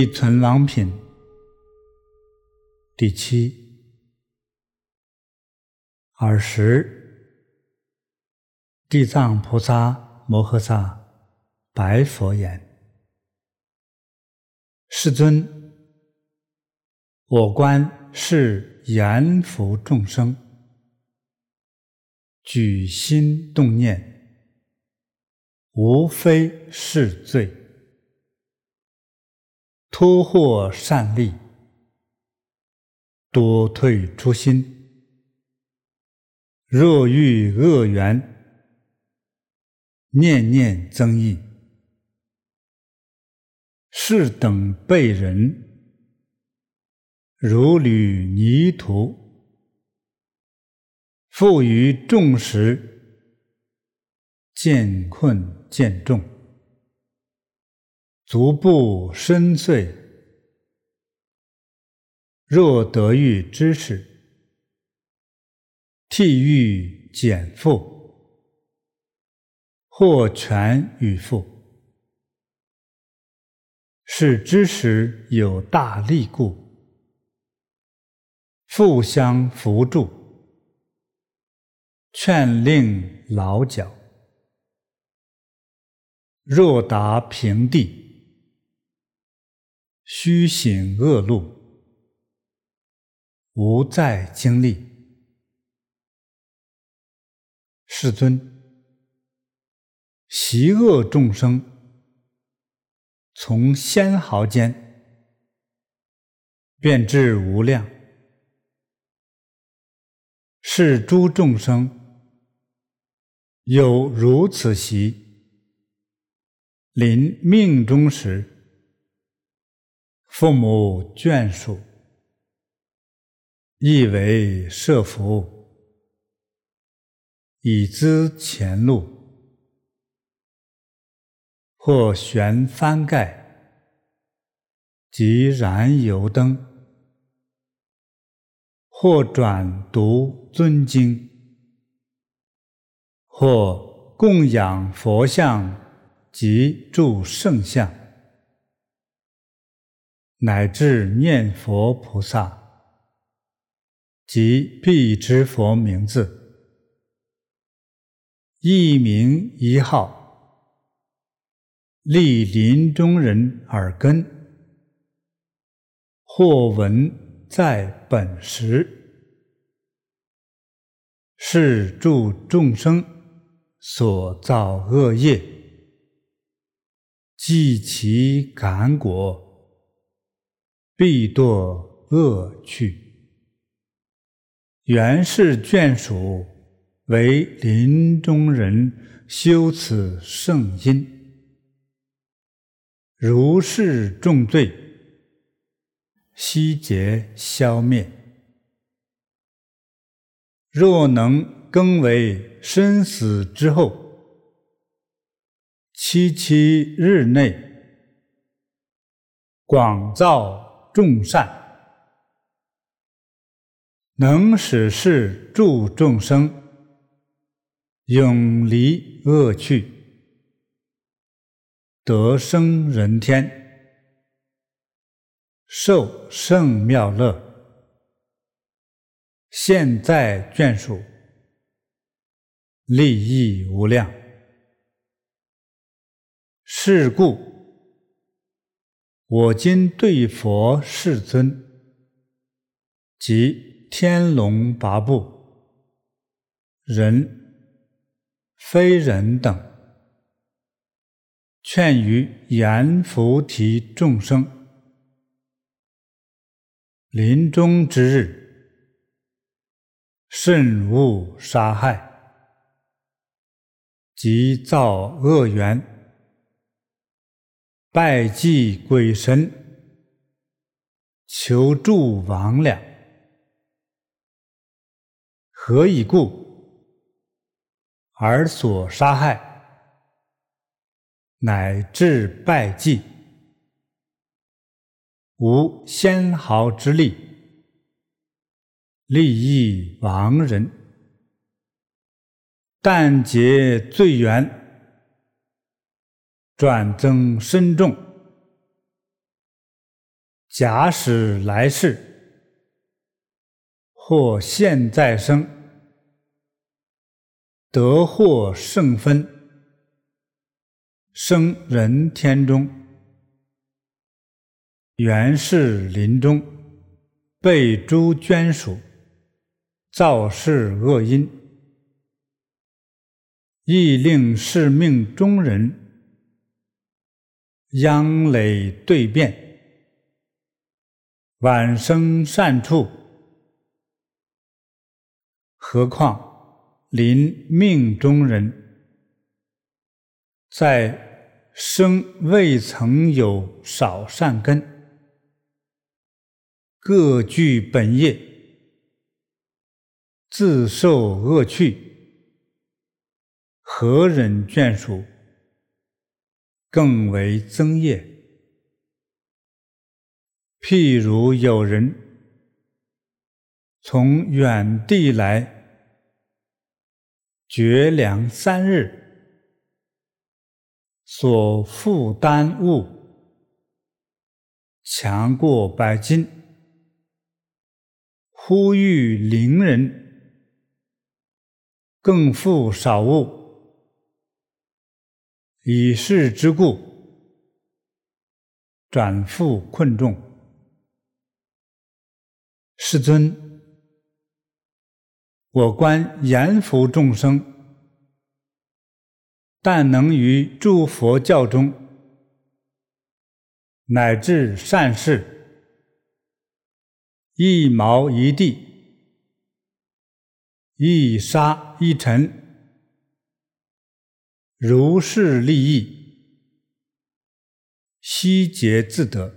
地存亡品第七。尔时，地藏菩萨摩诃萨白佛言：“世尊，我观是阎浮众生，举心动念，无非是罪。”脱获善利，多退初心；若遇恶缘，念念增益。是等辈人，如履泥土，负于众时，见困见重。足不深邃，若得遇知识，替欲减负，或全与复，是知识有大力故，互相扶助，劝令劳脚。若达平地。须行恶路，无再经历。世尊，习恶众生，从纤毫间，便至无量。是诸众生，有如此习，临命终时。父母眷属，亦为设伏，以资前路；或悬幡盖，及燃油灯；或转读尊经；或供养佛像及住圣像。乃至念佛菩萨及彼之佛名字，一名一号，立临终人耳根，或闻在本时，是诸众生所造恶业，即其感果。必堕恶趣。原是眷属为临终人修此圣因，如是重罪，悉皆消灭。若能更为生死之后，七七日内，广造。众善，能使事助众生永离恶趣，得生人天，受胜妙乐，现在眷属，利益无量。是故。我今对佛世尊及天龙八部、人、非人等，劝于阎浮提众生，临终之日，慎勿杀害，及造恶缘。拜祭鬼神，求助魍魉，何以故？而所杀害，乃至拜祭，无纤毫之力，利益亡人，但结罪缘。转增深重，假使来世或现在生，得获圣分，生人天中，缘是临终，被诸眷属造是恶因，亦令是命中人殃累对变。晚生善处，何况临命中人，在生未曾有少善根，各具本业，自受恶趣，何忍眷属，更为增业。譬如有人从远地来，绝粮三日，所负担物强过百斤，忽遇邻人，更负少物，以世之故，转复困众。世尊，我观阎浮众生，但能于诸佛教中，乃至善事，一毛一地，一沙一尘，如是利益，悉皆自得。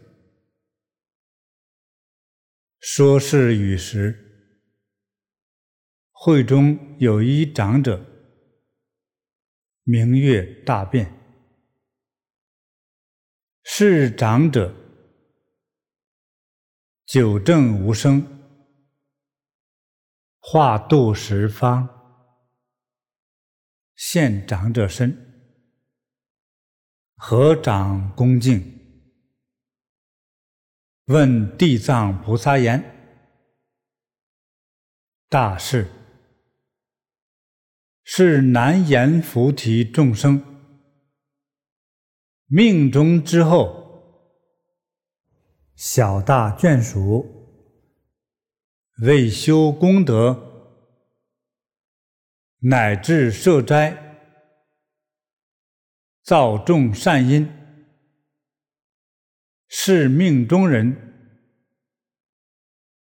说是语时，会中有一长者，名月大辩。是长者久证无生，化度十方，现长者身，合掌恭敬。问地藏菩萨言：“大士，是难言菩提众生，命中之后，小大眷属。为修功德，乃至设斋，造众善因。”是命中人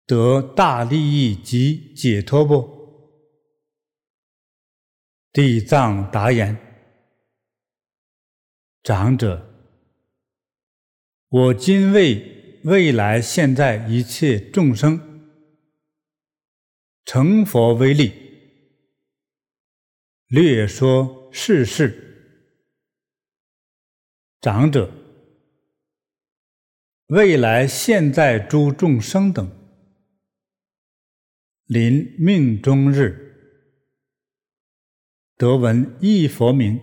得大利益及解脱不？地藏答言：长者，我今为未来现在一切众生成佛为例，略说世事。长者。未来现在诸众生等，临命终日，得闻一佛名，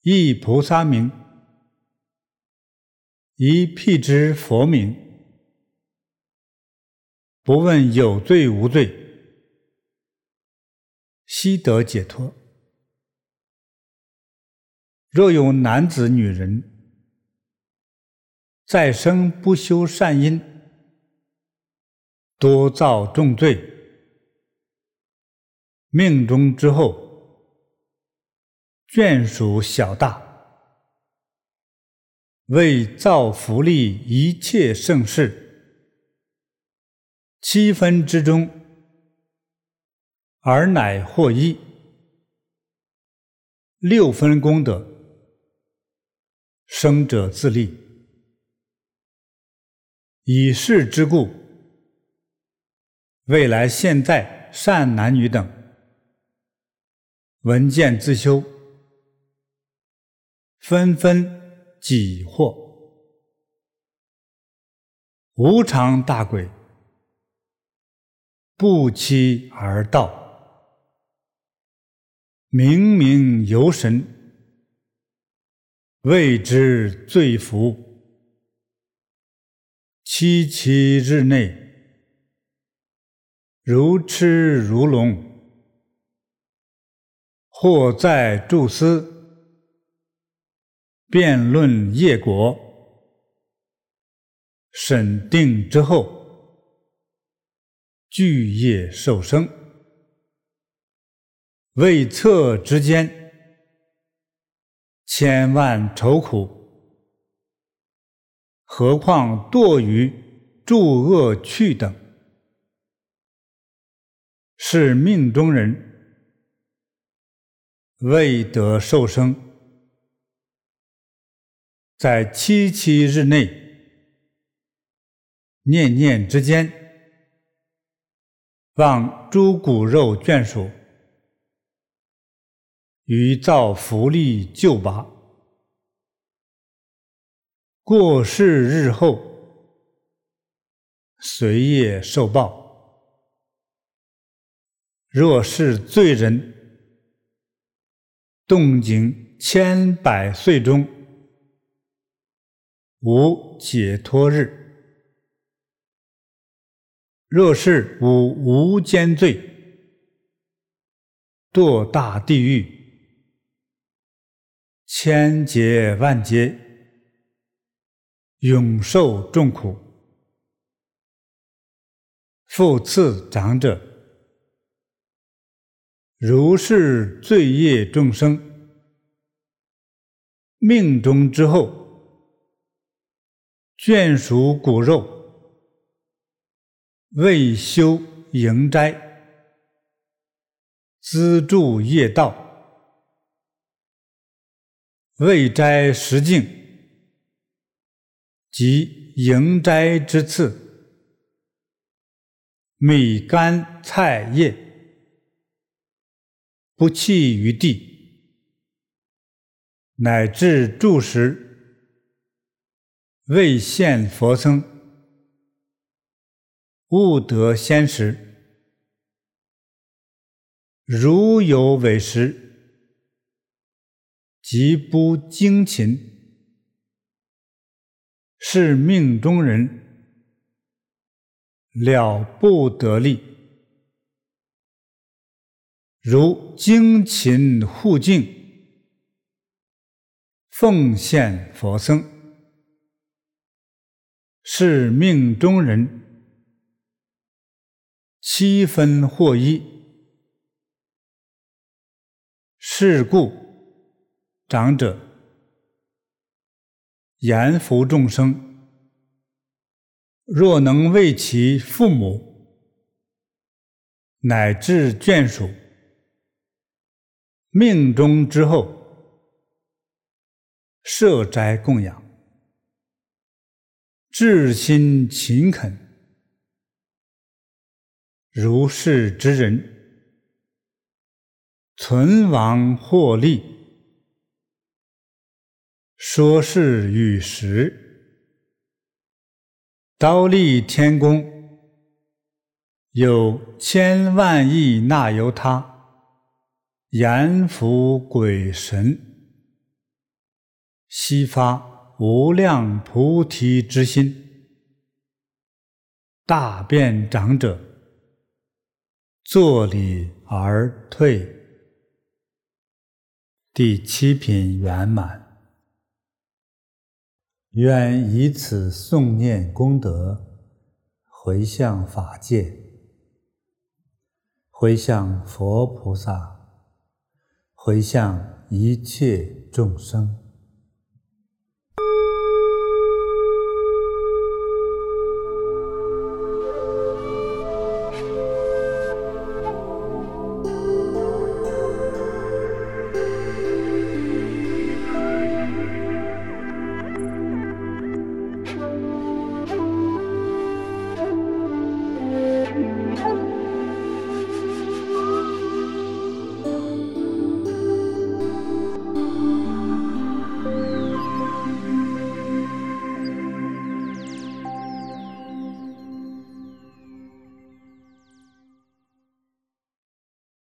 一菩萨名，一辟支佛名，不问有罪无罪，悉得解脱。若有男子女人，再生不修善因，多造重罪，命中之后，眷属小大，为造福利一切盛世，七分之中，而乃获一，六分功德，生者自立。以是之故，未来现在善男女等，闻见自修，纷纷己获，无常大鬼，不期而到，冥冥游神，谓之最福。七七日内，如痴如聋，或在住思，辩论业果，审定之后，具业受生，未测之间。千万愁苦，何况堕于诸恶趣等，是命中人未得受生，在七七日内，念念之间，望诸骨肉眷属。于造福利救拔，过世日后，随业受报。若是罪人，动静千百岁中，无解脱日；若是无无间罪，堕大地狱。千劫万劫，永受众苦。复次长者，如是罪业众生，命中之后，眷属骨肉，未修营斋，资助业道。未斋食净及迎斋之次，米干菜叶不弃于地，乃至住食未现佛僧，勿得先食，如有违食。即不精勤，是命中人了不得利。如精勤护净，奉献佛僧，是命中人七分获益。是故。长者言福众生，若能为其父母乃至眷属，命终之后设斋供养，至心勤恳，如是之人，存亡获利。说是与时，刀立天宫有千万亿那由他阎浮鬼神，悉发无量菩提之心，大便长者坐礼而退。第七品圆满。愿以此诵念功德，回向法界，回向佛菩萨，回向一切众生。